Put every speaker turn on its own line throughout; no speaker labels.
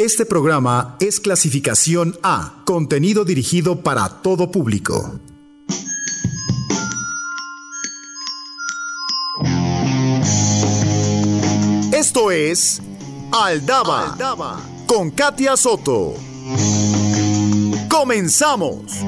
Este programa es clasificación A, contenido dirigido para todo público. Esto es Aldaba, con Katia Soto. Comenzamos.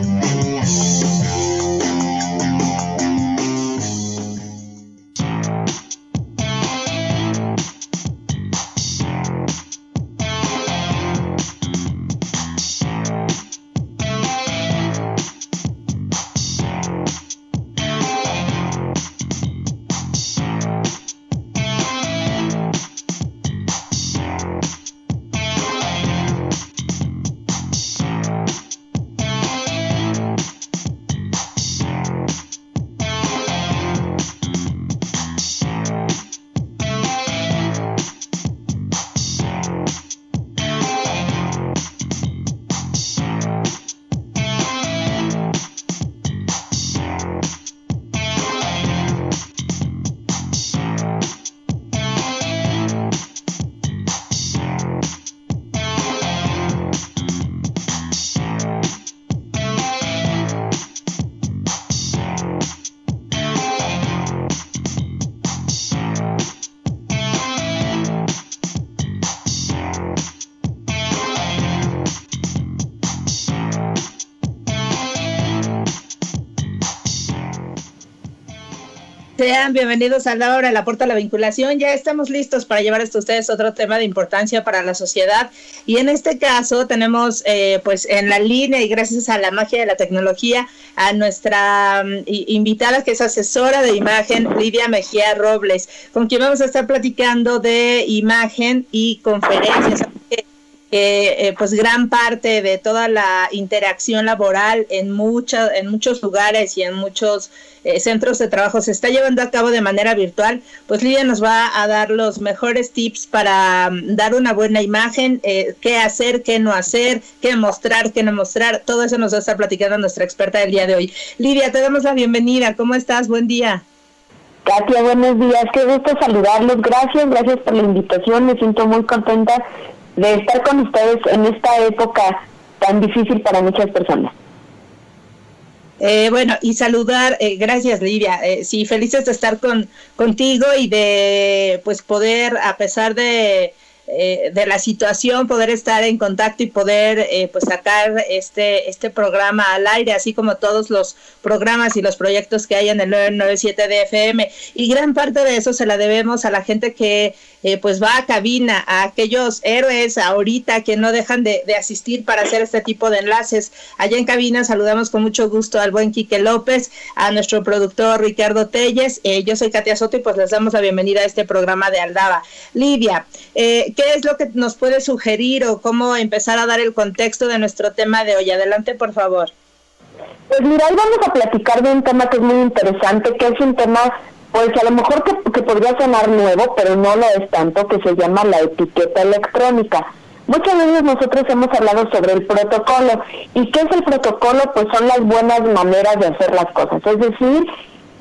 Bienvenidos a la hora de la puerta de la vinculación. Ya estamos listos para llevar a ustedes otro tema de importancia para la sociedad. Y en este caso tenemos, eh, pues, en la línea y gracias a la magia de la tecnología, a nuestra mm, invitada que es asesora de imagen, Lidia Mejía Robles, con quien vamos a estar platicando de imagen y conferencias eh, pues gran parte de toda la interacción laboral en, mucha, en muchos lugares y en muchos eh, centros de trabajo se está llevando a cabo de manera virtual, pues Lidia nos va a dar los mejores tips para mm, dar una buena imagen, eh, qué hacer, qué no hacer, qué mostrar, qué no mostrar, todo eso nos va a estar platicando nuestra experta del día de hoy. Lidia, te damos la bienvenida, ¿cómo estás? Buen día.
Katia, buenos días, qué gusto saludarlos, gracias, gracias por la invitación, me siento muy contenta de estar con ustedes en esta época tan difícil para muchas personas.
Eh, bueno, y saludar, eh, gracias Lidia, eh, sí, felices de estar con contigo y de pues poder, a pesar de eh, de la situación, poder estar en contacto y poder eh, pues sacar este, este programa al aire, así como todos los programas y los proyectos que hay en el 997 de FM. Y gran parte de eso se la debemos a la gente que eh, pues va a cabina, a aquellos héroes ahorita que no dejan de, de, asistir para hacer este tipo de enlaces. Allá en cabina saludamos con mucho gusto al buen Quique López, a nuestro productor Ricardo Telles. yo soy Katia Soto y pues les damos la bienvenida a este programa de Aldaba. Lidia, eh, ¿qué es lo que nos puede sugerir o cómo empezar a dar el contexto de nuestro tema de hoy? Adelante, por favor.
Pues mira, hoy vamos a platicar de un tema que es muy interesante, que es un tema, pues a lo mejor que, que podría sonar nuevo, pero no lo es tanto, que se llama la etiqueta electrónica. Muchas veces nosotros hemos hablado sobre el protocolo. ¿Y qué es el protocolo? Pues son las buenas maneras de hacer las cosas. Es decir,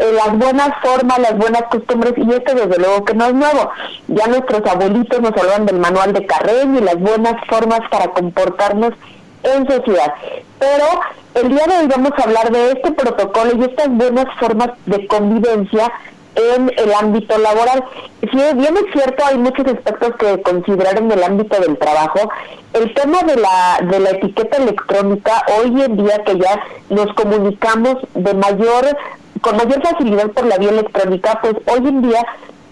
eh, las buenas formas, las buenas costumbres, y esto desde luego que no es nuevo. Ya nuestros abuelitos nos hablan del manual de Carrera y las buenas formas para comportarnos en sociedad. Pero el día de hoy vamos a hablar de este protocolo y estas buenas formas de convivencia en el ámbito laboral. Si bien es cierto, hay muchos aspectos que considerar en el ámbito del trabajo. El tema de la, de la etiqueta electrónica, hoy en día que ya nos comunicamos de mayor con mayor facilidad por la vía electrónica, pues hoy en día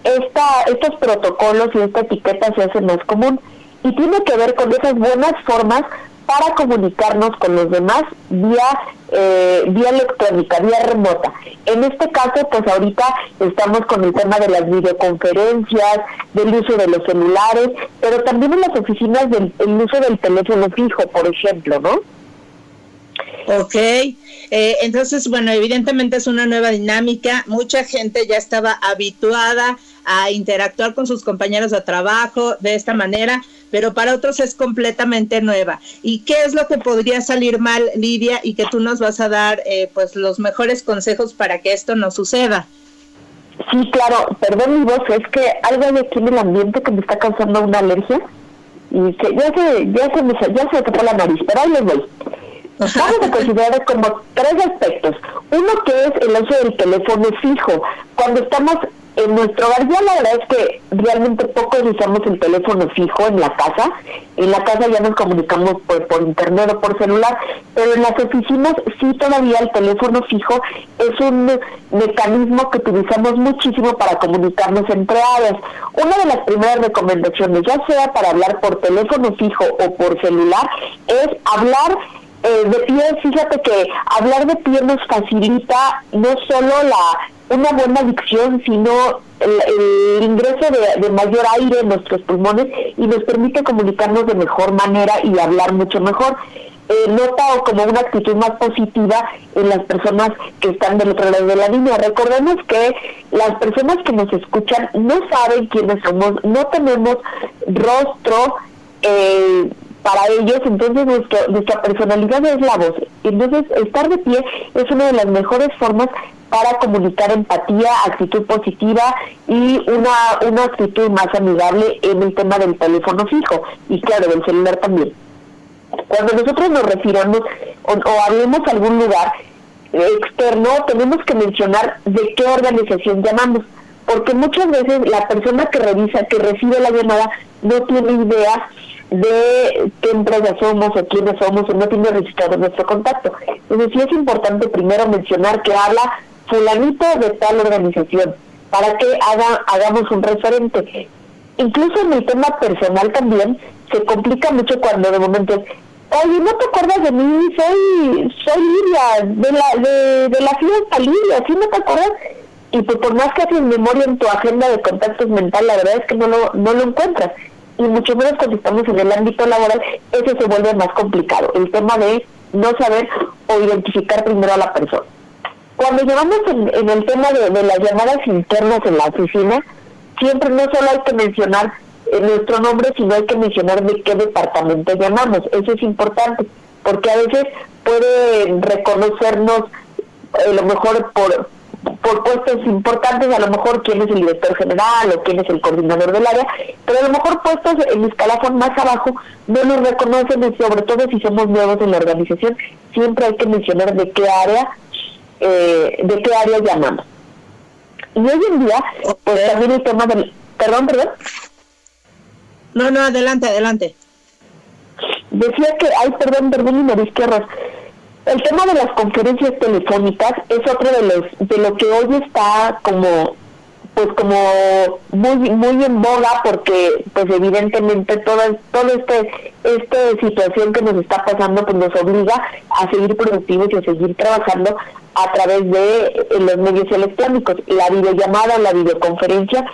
esta, estos protocolos y esta etiqueta se hacen más común y tiene que ver con esas buenas formas para comunicarnos con los demás vía eh, vía electrónica, vía remota. En este caso, pues ahorita estamos con el tema de las videoconferencias, del uso de los celulares, pero también en las oficinas del el uso del teléfono fijo, por ejemplo, ¿no?
Ok, eh, entonces, bueno, evidentemente es una nueva dinámica. Mucha gente ya estaba habituada a interactuar con sus compañeros de trabajo de esta manera, pero para otros es completamente nueva. ¿Y qué es lo que podría salir mal, Lidia, y que tú nos vas a dar eh, pues los mejores consejos para que esto no suceda?
Sí, claro, perdón mi voz, es que algo hay aquí en el ambiente que me está causando una alergia y ya se, ya se me ya se tapó la nariz, pero ahí les voy. Vamos a considerar como tres aspectos. Uno que es el uso del teléfono fijo. Cuando estamos en nuestro hogar, ya la verdad es que realmente pocos usamos el teléfono fijo en la casa. En la casa ya nos comunicamos por, por internet o por celular, pero en las oficinas sí todavía el teléfono fijo es un mecanismo que utilizamos muchísimo para comunicarnos entre áreas. Una de las primeras recomendaciones, ya sea para hablar por teléfono fijo o por celular, es hablar eh, de pie, fíjate que hablar de pie nos facilita no solo la una buena dicción, sino el, ingreso de, mayor aire en nuestros pulmones y nos permite comunicarnos de mejor manera y hablar mucho mejor. Eh, nota como una actitud más positiva en las personas que están del otro lado de la línea. Recordemos que las personas que nos escuchan no saben quiénes somos, no tenemos rostro. Eh, para ellos, entonces nuestra personalidad es la voz. Entonces, estar de pie es una de las mejores formas para comunicar empatía, actitud positiva y una, una actitud más amigable en el tema del teléfono fijo y claro, del celular también. Cuando nosotros nos refiramos o, o hablemos a algún lugar externo, tenemos que mencionar de qué organización llamamos, porque muchas veces la persona que revisa, que recibe la llamada, no tiene idea de qué empresa somos o quiénes somos o no tiene registrado nuestro contacto. Entonces sí es importante primero mencionar que habla fulanito de tal organización para que haga, hagamos un referente. Incluso en el tema personal también se complica mucho cuando de momento es, oye, ¿no te acuerdas de mí? Soy, soy Lidia, de la, de, de la fiesta Lidia, ¿sí no te acuerdas? Y pues por más que haces memoria en tu agenda de contactos mental, la verdad es que no lo, no lo encuentras y mucho menos cuando estamos en el ámbito laboral, eso se vuelve más complicado, el tema de no saber o identificar primero a la persona. Cuando llevamos en, el tema de, las llamadas internas en la oficina, siempre no solo hay que mencionar eh, nuestro nombre, sino hay que mencionar de qué departamento llamamos. Eso es importante, porque a veces puede reconocernos a lo mejor por por puestos importantes, a lo mejor quién es el director general o quién es el coordinador del área, pero a lo mejor puestos en escalafón más abajo no nos reconocen y sobre todo si somos nuevos en la organización, siempre hay que mencionar de qué área, eh, de qué área llamamos. Y hoy en día, pues también el tema del... Perdón, perdón.
No, no, adelante, adelante.
Decía que, ay, perdón, perdón, y me el tema de las conferencias telefónicas es otro de los de lo que hoy está como pues como muy muy en boga porque pues evidentemente toda toda este esta situación que nos está pasando pues nos obliga a seguir productivos y a seguir trabajando a través de eh, los medios electrónicos. La videollamada la videoconferencia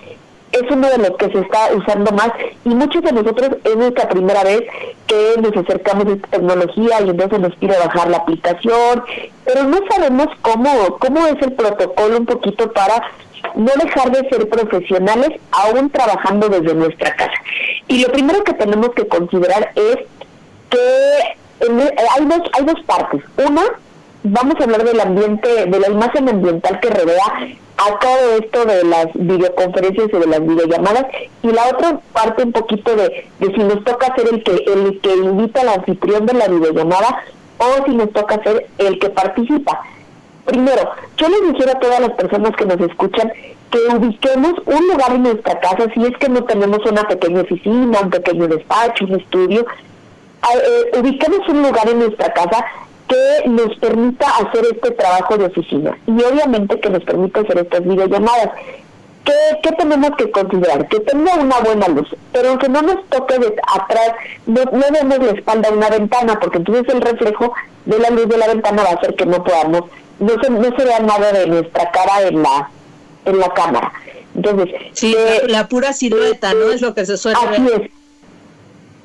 es uno de los que se está usando más y muchos de nosotros es nuestra primera vez que nos acercamos a esta tecnología y entonces nos pide bajar la aplicación, pero no sabemos cómo, cómo es el protocolo un poquito para no dejar de ser profesionales aún trabajando desde nuestra casa. Y lo primero que tenemos que considerar es que hay dos, hay dos partes. Una, vamos a hablar del ambiente, de la imagen ambiental que rodea a todo esto de las videoconferencias y de las videollamadas y la otra parte un poquito de, de si nos toca ser el que el que invita al anfitrión de la videollamada o si nos toca ser el que participa. Primero, yo les sugiero a todas las personas que nos escuchan que ubiquemos un lugar en nuestra casa, si es que no tenemos una pequeña oficina, un pequeño despacho, un estudio, eh, ubiquemos un lugar en nuestra casa que nos permita hacer este trabajo de oficina y obviamente que nos permita hacer estas videollamadas. ¿Qué, ¿Qué tenemos que considerar? Que tenga una buena luz, pero aunque no nos toque de atrás, no, no vemos la espalda a una ventana, porque entonces el reflejo de la luz de la ventana va a hacer que no podamos, no se, no se vea nada de nuestra cara en la, en la cámara. Entonces,
sí, la, pura silueta, ¿no? Es lo que se suele
así es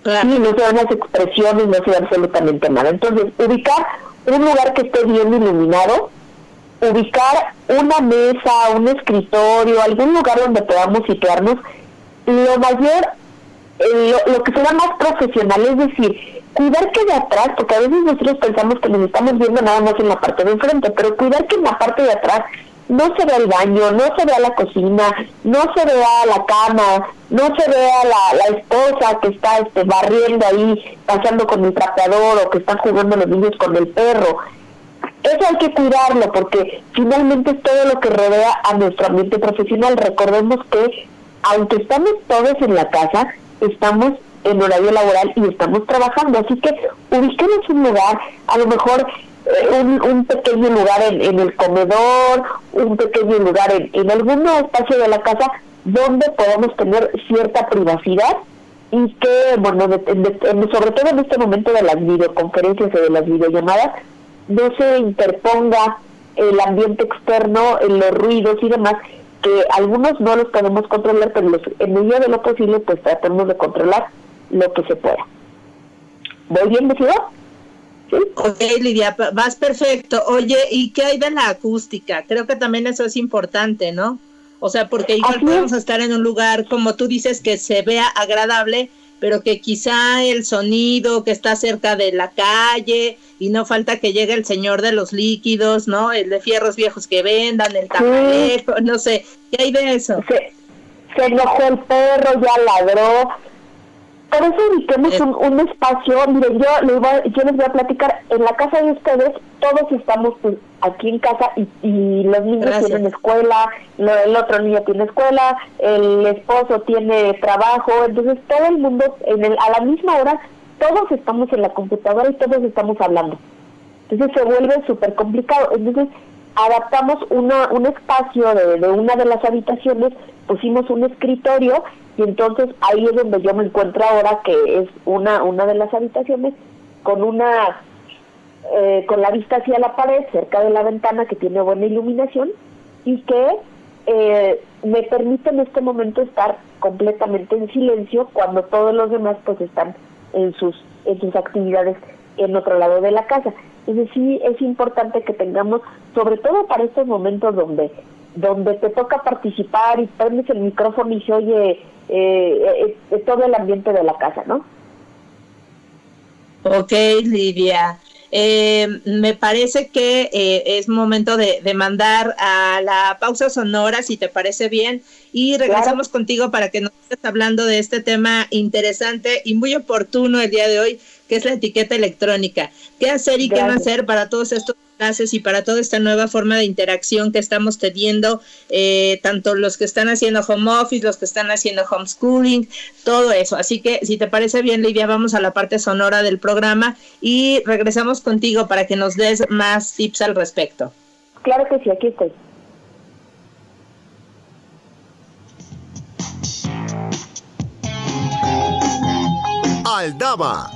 Claro. Sí, no se dan las expresiones, no se absolutamente nada. Entonces, ubicar un lugar que esté bien iluminado, ubicar una mesa, un escritorio, algún lugar donde podamos situarnos, lo mayor, eh, lo, que será más profesional, es decir, cuidar que de atrás, porque a veces nosotros pensamos que nos estamos viendo nada más en la parte de enfrente, pero cuidar que en la parte de atrás no se ve el baño, no se ve la cocina, no se ve la cama, no se ve la, la esposa que está este, barriendo ahí, pasando con el trapeador o que están jugando los niños con el perro. Eso hay que cuidarlo porque finalmente es todo lo que rodea a nuestro ambiente profesional. Recordemos que aunque estamos todos en la casa, estamos en horario laboral y estamos trabajando. Así que ubiquemos un lugar, a lo mejor eh, un, pequeño lugar en, el comedor, un pequeño lugar en, en algún espacio de la casa donde podamos tener cierta privacidad y que, bueno, sobre todo en este momento de las videoconferencias o de las videollamadas, no se interponga el ambiente externo, los ruidos y demás, que algunos no los podemos controlar, pero en medida de lo posible, pues tratemos de controlar lo que se pueda. ¿Voy bien, decida?
Ok, Lidia, vas perfecto. Oye, ¿y qué hay de la acústica? Creo que también eso es importante, ¿no? O sea, porque igual podemos estar en un lugar, como tú dices, que se vea agradable, pero que quizá el sonido que está cerca de la calle y no falta que llegue el señor de los líquidos, ¿no? El de fierros viejos que vendan, el tamalejo, no sé, ¿qué hay de eso?
Se, se enojó el perro, ya ladró, por eso ubiquemos un, un, espacio, miren, yo les, voy, yo les voy a platicar, en la casa de ustedes todos estamos pues, aquí en casa y, y los niños tienen escuela, el otro niño tiene escuela, el esposo tiene trabajo, entonces todo el mundo en el, a la misma hora todos estamos en la computadora y todos estamos hablando. Entonces se vuelve súper complicado. Entonces adaptamos una, un espacio de, de una de las habitaciones, pusimos un escritorio y entonces ahí es donde yo me encuentro ahora, que es una, una de las habitaciones con una eh, con la vista hacia la pared, cerca de la ventana que tiene buena iluminación y que eh, me permite en este momento estar completamente en silencio cuando todos los demás pues están en sus en sus actividades en otro lado de la casa. Entonces sí es importante que tengamos, sobre todo para estos momentos donde donde te toca participar y prendes el micrófono y se oye eh, eh, todo el ambiente de la casa, ¿no?
Ok, Lidia. Eh, me parece que eh, es momento de, de, mandar a la pausa sonora, si te parece bien, y regresamos contigo para que nos estés hablando de este tema interesante y muy oportuno el día de hoy, que es la etiqueta electrónica. ¿Qué hacer y qué no hacer para todos estos y para toda esta nueva forma de interacción que estamos teniendo, eh, tanto los que están haciendo home office, los que están haciendo homeschooling, todo eso. Así que si te parece bien, Lidia, vamos a la parte sonora del programa y regresamos contigo para que nos des más tips al respecto.
Claro que sí, aquí estoy.
Aldaba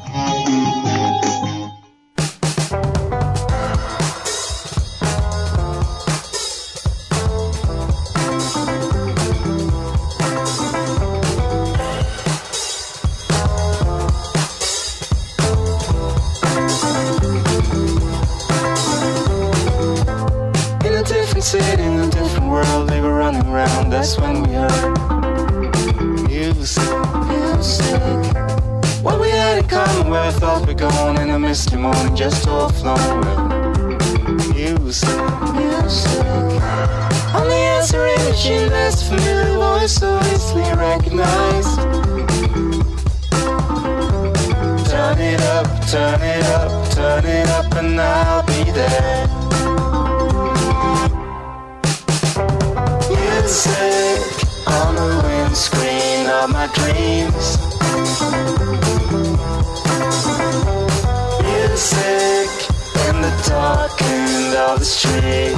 misty morning, just flown with music. music. On the answering machine, that's familiar voice, so easily recognized. Turn it up, turn it up, turn it up, and I'll be there. music on the windscreen of my dreams. End of the street.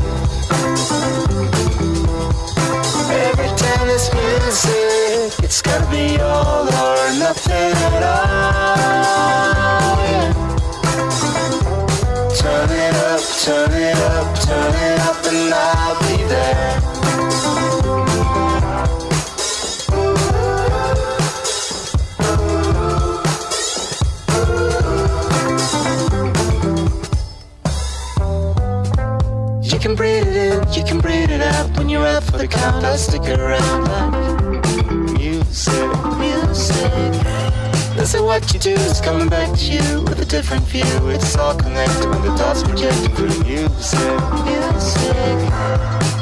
Every time there's music, it's gotta be all or nothing at all. Turn it up, turn it up, turn it up, and I'll be there. For the count, I stick around like music, music. Listen, what you do is coming back to you with a different view. It's all connected when the dots project through music, music.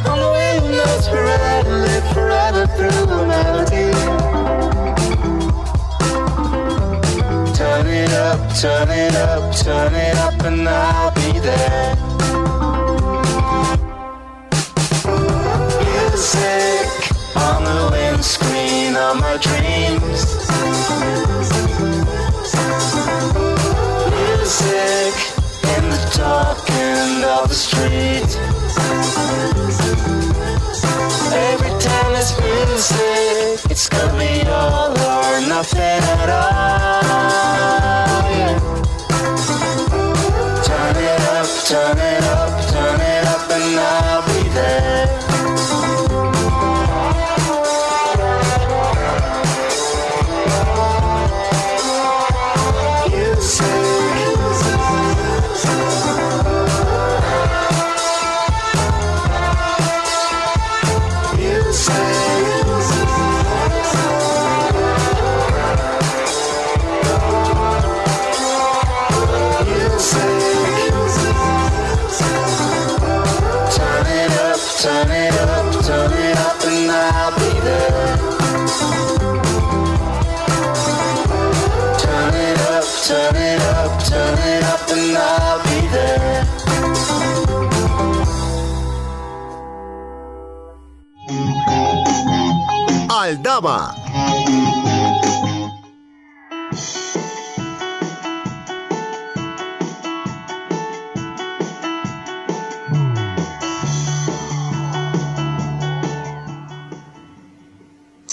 On the us forever, live forever through a melody. Turn it up, turn it up, turn it up, and I'll be there. Windscreen of my dreams. Music in the dark end of the street. Every time there's music, it's gonna be all or nothing at all. Turn it up, turn it up,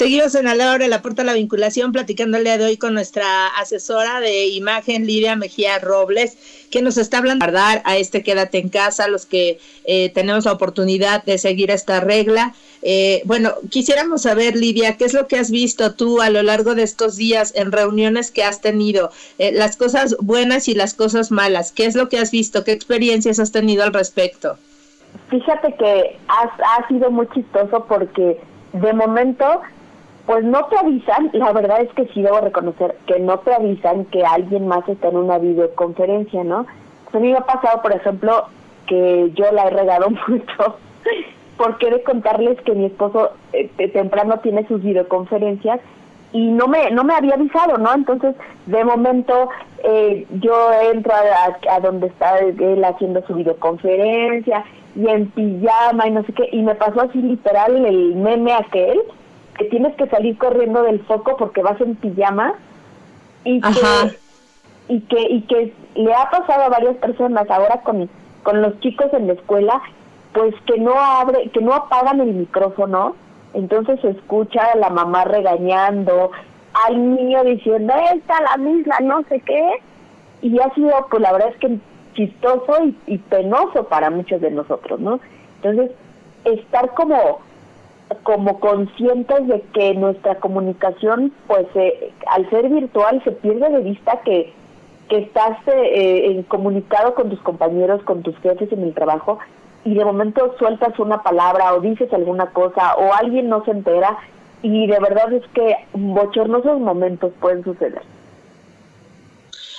Seguimos en a la hora de la puerta de la vinculación, platicando el día de hoy con nuestra asesora de imagen, Lidia Mejía Robles, que nos está hablando de a este quédate en casa, los que eh, tenemos la oportunidad de seguir esta regla. Eh, bueno, quisiéramos saber, Lidia, ¿qué es lo que has visto tú a lo largo de estos días en reuniones que has tenido? Eh, las cosas buenas y las cosas malas. ¿Qué es lo que has visto? ¿Qué experiencias has tenido al respecto?
Fíjate que ha sido muy chistoso porque de momento, pues no te avisan, la verdad es que sí debo reconocer que no te avisan que alguien más está en una videoconferencia, ¿no? A mí me ha pasado, por ejemplo, que yo la he regado mucho porque he de contarles que mi esposo eh, temprano tiene sus videoconferencias y no me no me había avisado, ¿no? Entonces, de momento, eh, yo entro a, a, donde está él haciendo su videoconferencia y en pijama y no sé qué, y me pasó así literal el meme aquel, que tienes que salir corriendo del foco porque vas en pijama y que, y que y que le ha pasado a varias personas ahora con, con los chicos en la escuela, pues que no abre, que no apagan el micrófono entonces se escucha a la mamá regañando, al niño diciendo, esta la misma, no sé qué, y ha sido, pues la verdad es que chistoso y, y penoso para muchos de nosotros, ¿no? Entonces, estar como como conscientes de que nuestra comunicación, pues eh, al ser virtual, se pierde de vista que, que estás eh, comunicado con tus compañeros, con tus jefes en el trabajo, y de momento sueltas una palabra o dices alguna cosa o alguien no se entera y de verdad es que bochornosos momentos pueden suceder.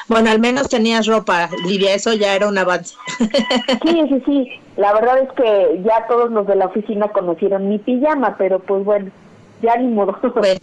Bueno, al menos tenías ropa, Lidia, eso ya era un avance.
Sí, sí, sí. La verdad es que ya todos los de la oficina conocieron mi pijama, pero pues bueno, ya ni modo.
Bueno,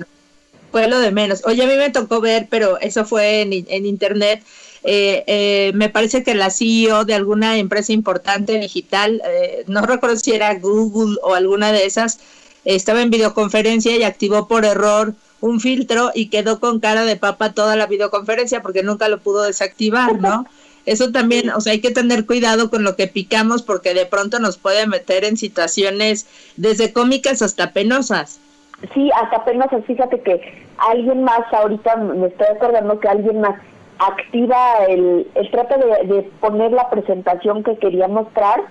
fue lo de menos. Oye, a mí me tocó ver, pero eso fue en, en internet. Eh, eh, me parece que la CEO de alguna empresa importante digital, eh, no recuerdo si era Google o alguna de esas, estaba en videoconferencia y activó por error un filtro y quedó con cara de papa toda la videoconferencia porque nunca lo pudo desactivar, ¿no? Eso también, o sea, hay que tener cuidado con lo que picamos porque de pronto nos puede meter en situaciones desde cómicas hasta penosas.
Sí, hasta penosas. Fíjate que alguien más, ahorita me estoy acordando que alguien más activa el, el trata de, de poner la presentación que quería mostrar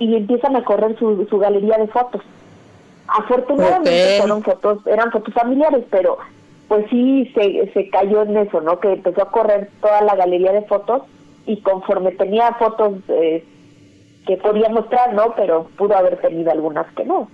y empiezan a correr su, su galería de fotos. Afortunadamente fueron fotos, eran fotos familiares, pero pues sí se, se cayó en eso, ¿no? Que empezó a correr toda la galería de fotos y conforme tenía fotos eh, que podía mostrar, ¿no? Pero pudo haber tenido algunas que no.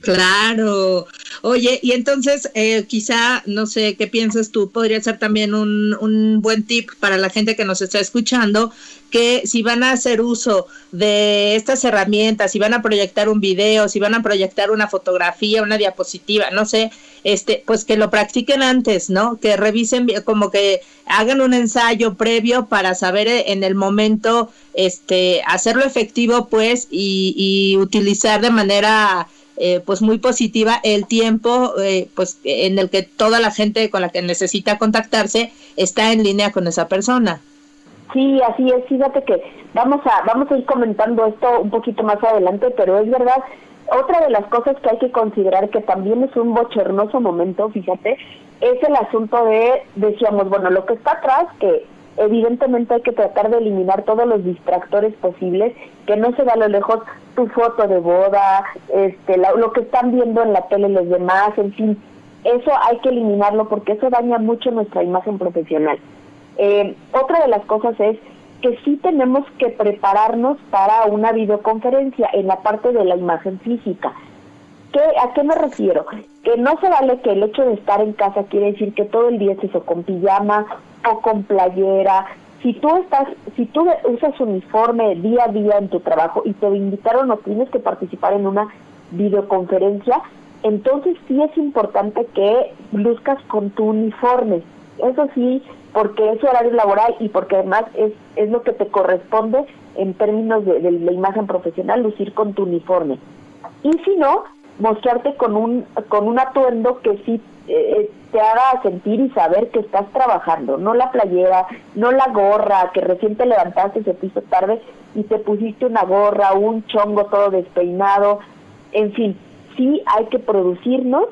Claro. Oye, y entonces eh, quizá, no sé, ¿qué piensas tú? Podría ser también un, un buen tip para la gente que nos está escuchando, que si van a hacer uso de estas herramientas, si van a proyectar un video, si van a proyectar una fotografía, una diapositiva, no sé, este, pues que lo practiquen antes, ¿no? Que revisen como que hagan un ensayo previo para saber eh, en el momento, este, hacerlo efectivo, pues, y, y utilizar de manera eh, pues muy positiva el tiempo eh, pues en el que toda la gente con la que necesita contactarse está en línea con esa persona.
Sí, así es. Fíjate que vamos a vamos a ir comentando esto un poquito más adelante, pero es verdad. Otra de las cosas que hay que considerar que también es un bochornoso momento, fíjate, es el asunto de decíamos, bueno, lo que está atrás que evidentemente hay que tratar de eliminar todos los distractores posibles, que no se da a lo lejos tu foto de boda, este, lo que están viendo en la tele los demás, en fin, eso hay que eliminarlo porque eso daña mucho nuestra imagen profesional. Eh, otra de las cosas es que sí tenemos que prepararnos para una videoconferencia en la parte de la imagen física. ¿Qué, ¿A qué me refiero? Que no se vale que el hecho de estar en casa quiere decir que todo el día es eso, con pijama o con playera. Si tú estás, si tú usas uniforme día a día en tu trabajo y te invitaron o tienes que participar en una videoconferencia, entonces sí es importante que luzcas con tu uniforme. Eso sí, porque es horario laboral y porque además es, es lo que te corresponde en términos de, de la imagen profesional, lucir con tu uniforme. Y si no, mostrarte con un, con un atuendo que sí eh, te haga sentir y saber que estás trabajando, no la playera, no la gorra, que recién te levantaste, se piso tarde y te pusiste una gorra, un chongo todo despeinado, en fin, sí hay que producirnos,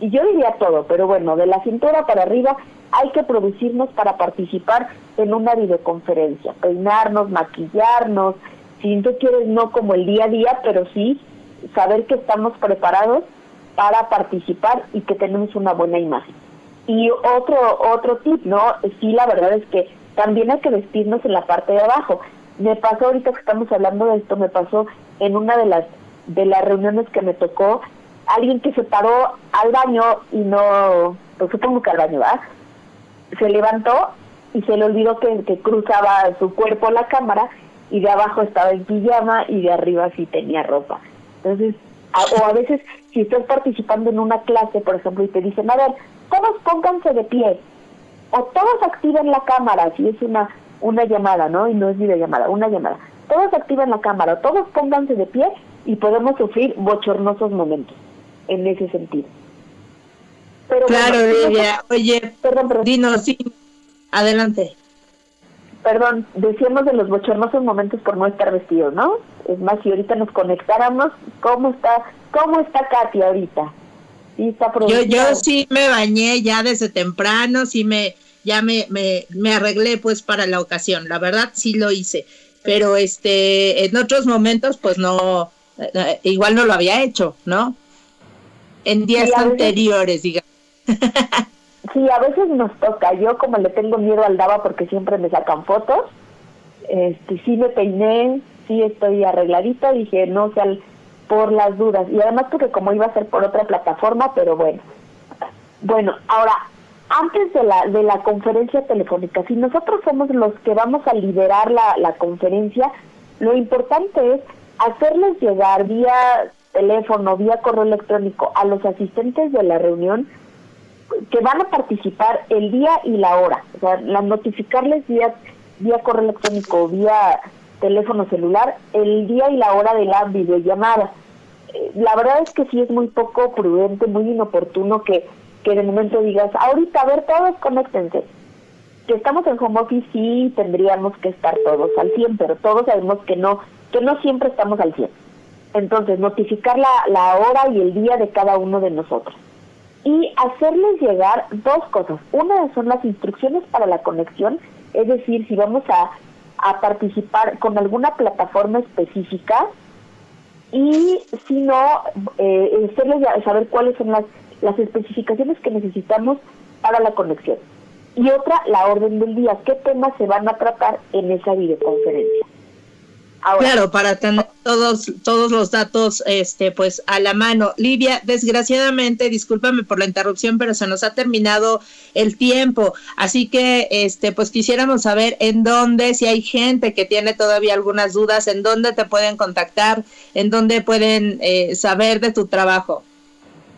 y yo diría todo, pero bueno, de la cintura para arriba hay que producirnos para participar en una videoconferencia, peinarnos, maquillarnos, si tú quieres no como el día a día, pero sí saber que estamos preparados para participar y que tenemos una buena imagen. Y otro otro tip, ¿no? Sí, la verdad es que también hay que vestirnos en la parte de abajo. Me pasó ahorita que estamos hablando de esto, me pasó en una de las de las reuniones que me tocó alguien que se paró al baño y no, pues supongo que al baño, ¿verdad? Se levantó y se le olvidó que cruzaba su cuerpo la cámara y de abajo estaba en pijama y de arriba sí tenía ropa. Entonces, o a veces si estás participando en una clase, por ejemplo, y te dicen, a ver, todos pónganse de pie, o todos activen la cámara, si es una, una llamada, ¿no? Y no es videollamada, una llamada. Todos activen la cámara, todos pónganse de pie y podemos sufrir bochornosos momentos en ese sentido.
Pero claro, Oye, perdón, perdón. Dinos, sí, adelante
perdón, decíamos de los bochornosos momentos por no estar vestidos, ¿no? Es más, si ahorita nos conectáramos, ¿cómo está, cómo está Katy ahorita?
¿Sí está yo, yo sí me bañé ya desde temprano, sí me, ya me, me, me arreglé pues para la ocasión, la verdad sí lo hice, pero este, en otros momentos pues no, eh, igual no lo había hecho, ¿no? En días anteriores, digamos.
Sí, a veces nos toca. Yo como le tengo miedo al Dava porque siempre me sacan fotos, este, sí me peiné, sí estoy arregladita, dije no sea por las dudas. Y además porque como iba a ser por otra plataforma, pero bueno. Bueno, ahora, antes de la, de la conferencia telefónica, si nosotros somos los que vamos a liderar la, la conferencia, lo importante es hacerles llegar vía teléfono, vía correo electrónico a los asistentes de la reunión que van a participar el día y la hora, o sea, la notificarles vía, vía correo electrónico, vía teléfono celular, el día y la hora de la videollamada. Eh, la verdad es que sí es muy poco prudente, muy inoportuno que, que de momento digas, ahorita, a ver, todos conéctense. Que estamos en home office, sí tendríamos que estar todos al 100, pero todos sabemos que no, que no siempre estamos al 100. Entonces, notificar la, la hora y el día de cada uno de nosotros y hacerles llegar dos cosas. Una son las instrucciones para la conexión, es decir, si vamos a, a participar con alguna plataforma específica y si no, eh, hacerles saber cuáles son las, las especificaciones que necesitamos para la conexión. Y otra, la orden del día, qué temas se van a tratar en esa videoconferencia.
Claro, para tener todos, todos los datos este, pues a la mano. Livia, desgraciadamente, discúlpame por la interrupción, pero se nos ha terminado el tiempo. Así que este, pues quisiéramos saber en dónde, si hay gente que tiene todavía algunas dudas, en dónde te pueden contactar, en dónde pueden eh, saber de tu trabajo.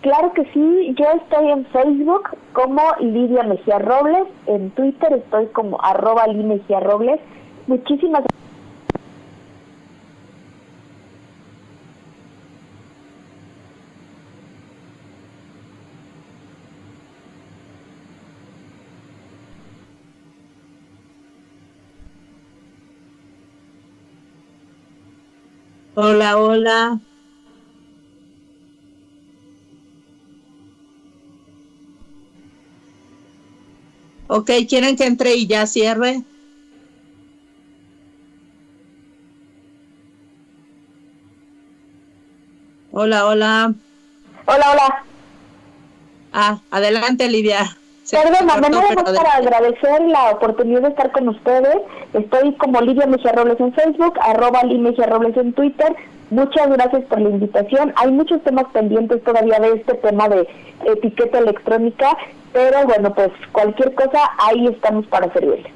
Claro que sí, yo estoy en Facebook como Lidia Mejía Robles, en Twitter estoy como arroba Mejía Robles. Muchísimas gracias
Hola, hola. Ok, ¿quieren que entre y ya cierre? Hola, hola.
Hola, hola.
Ah, adelante, Lidia.
Perdón, nada más para agradecer la oportunidad de estar con ustedes. Estoy como Lidia Mejía Robles en Facebook, arroba Lidia Robles en Twitter. Muchas gracias por la invitación. Hay muchos temas pendientes todavía de este tema de etiqueta electrónica, pero bueno, pues cualquier cosa, ahí estamos para servirle.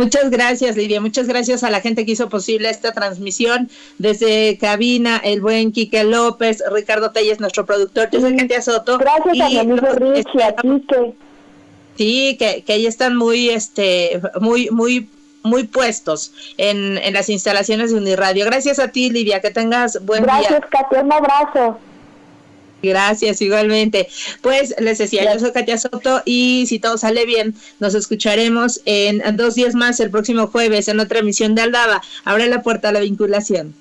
Muchas gracias, Lidia. Muchas gracias a la gente que hizo posible esta transmisión desde cabina, el buen Quique López, Ricardo Telles, nuestro productor. Yo soy Katia Soto.
Gracias a mi amigo Richie, a Quique.
Sí, que, que ahí están muy, este, muy, muy muy puestos en, en las instalaciones de Uniradio. Gracias a ti, Lidia, que tengas buen
día.
Gracias,
Katia, un abrazo.
Gracias, igualmente. Pues les decía, yo soy Katia Soto y si todo sale bien, nos escucharemos en dos días más el próximo jueves en otra emisión de Aldaba. Abre la puerta a la vinculación.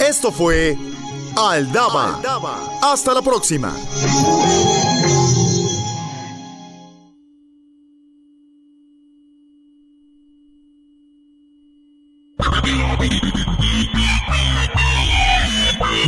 Esto fue Aldaba. Hasta la próxima.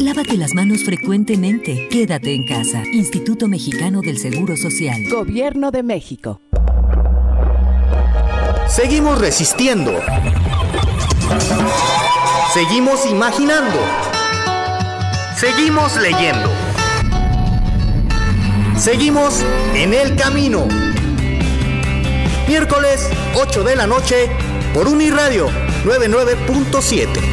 Lávate las manos frecuentemente. Quédate en casa. Instituto Mexicano del Seguro Social.
Gobierno de México.
Seguimos resistiendo. Seguimos imaginando. Seguimos leyendo. Seguimos en el camino. Miércoles 8 de la noche por Uniradio 99.7.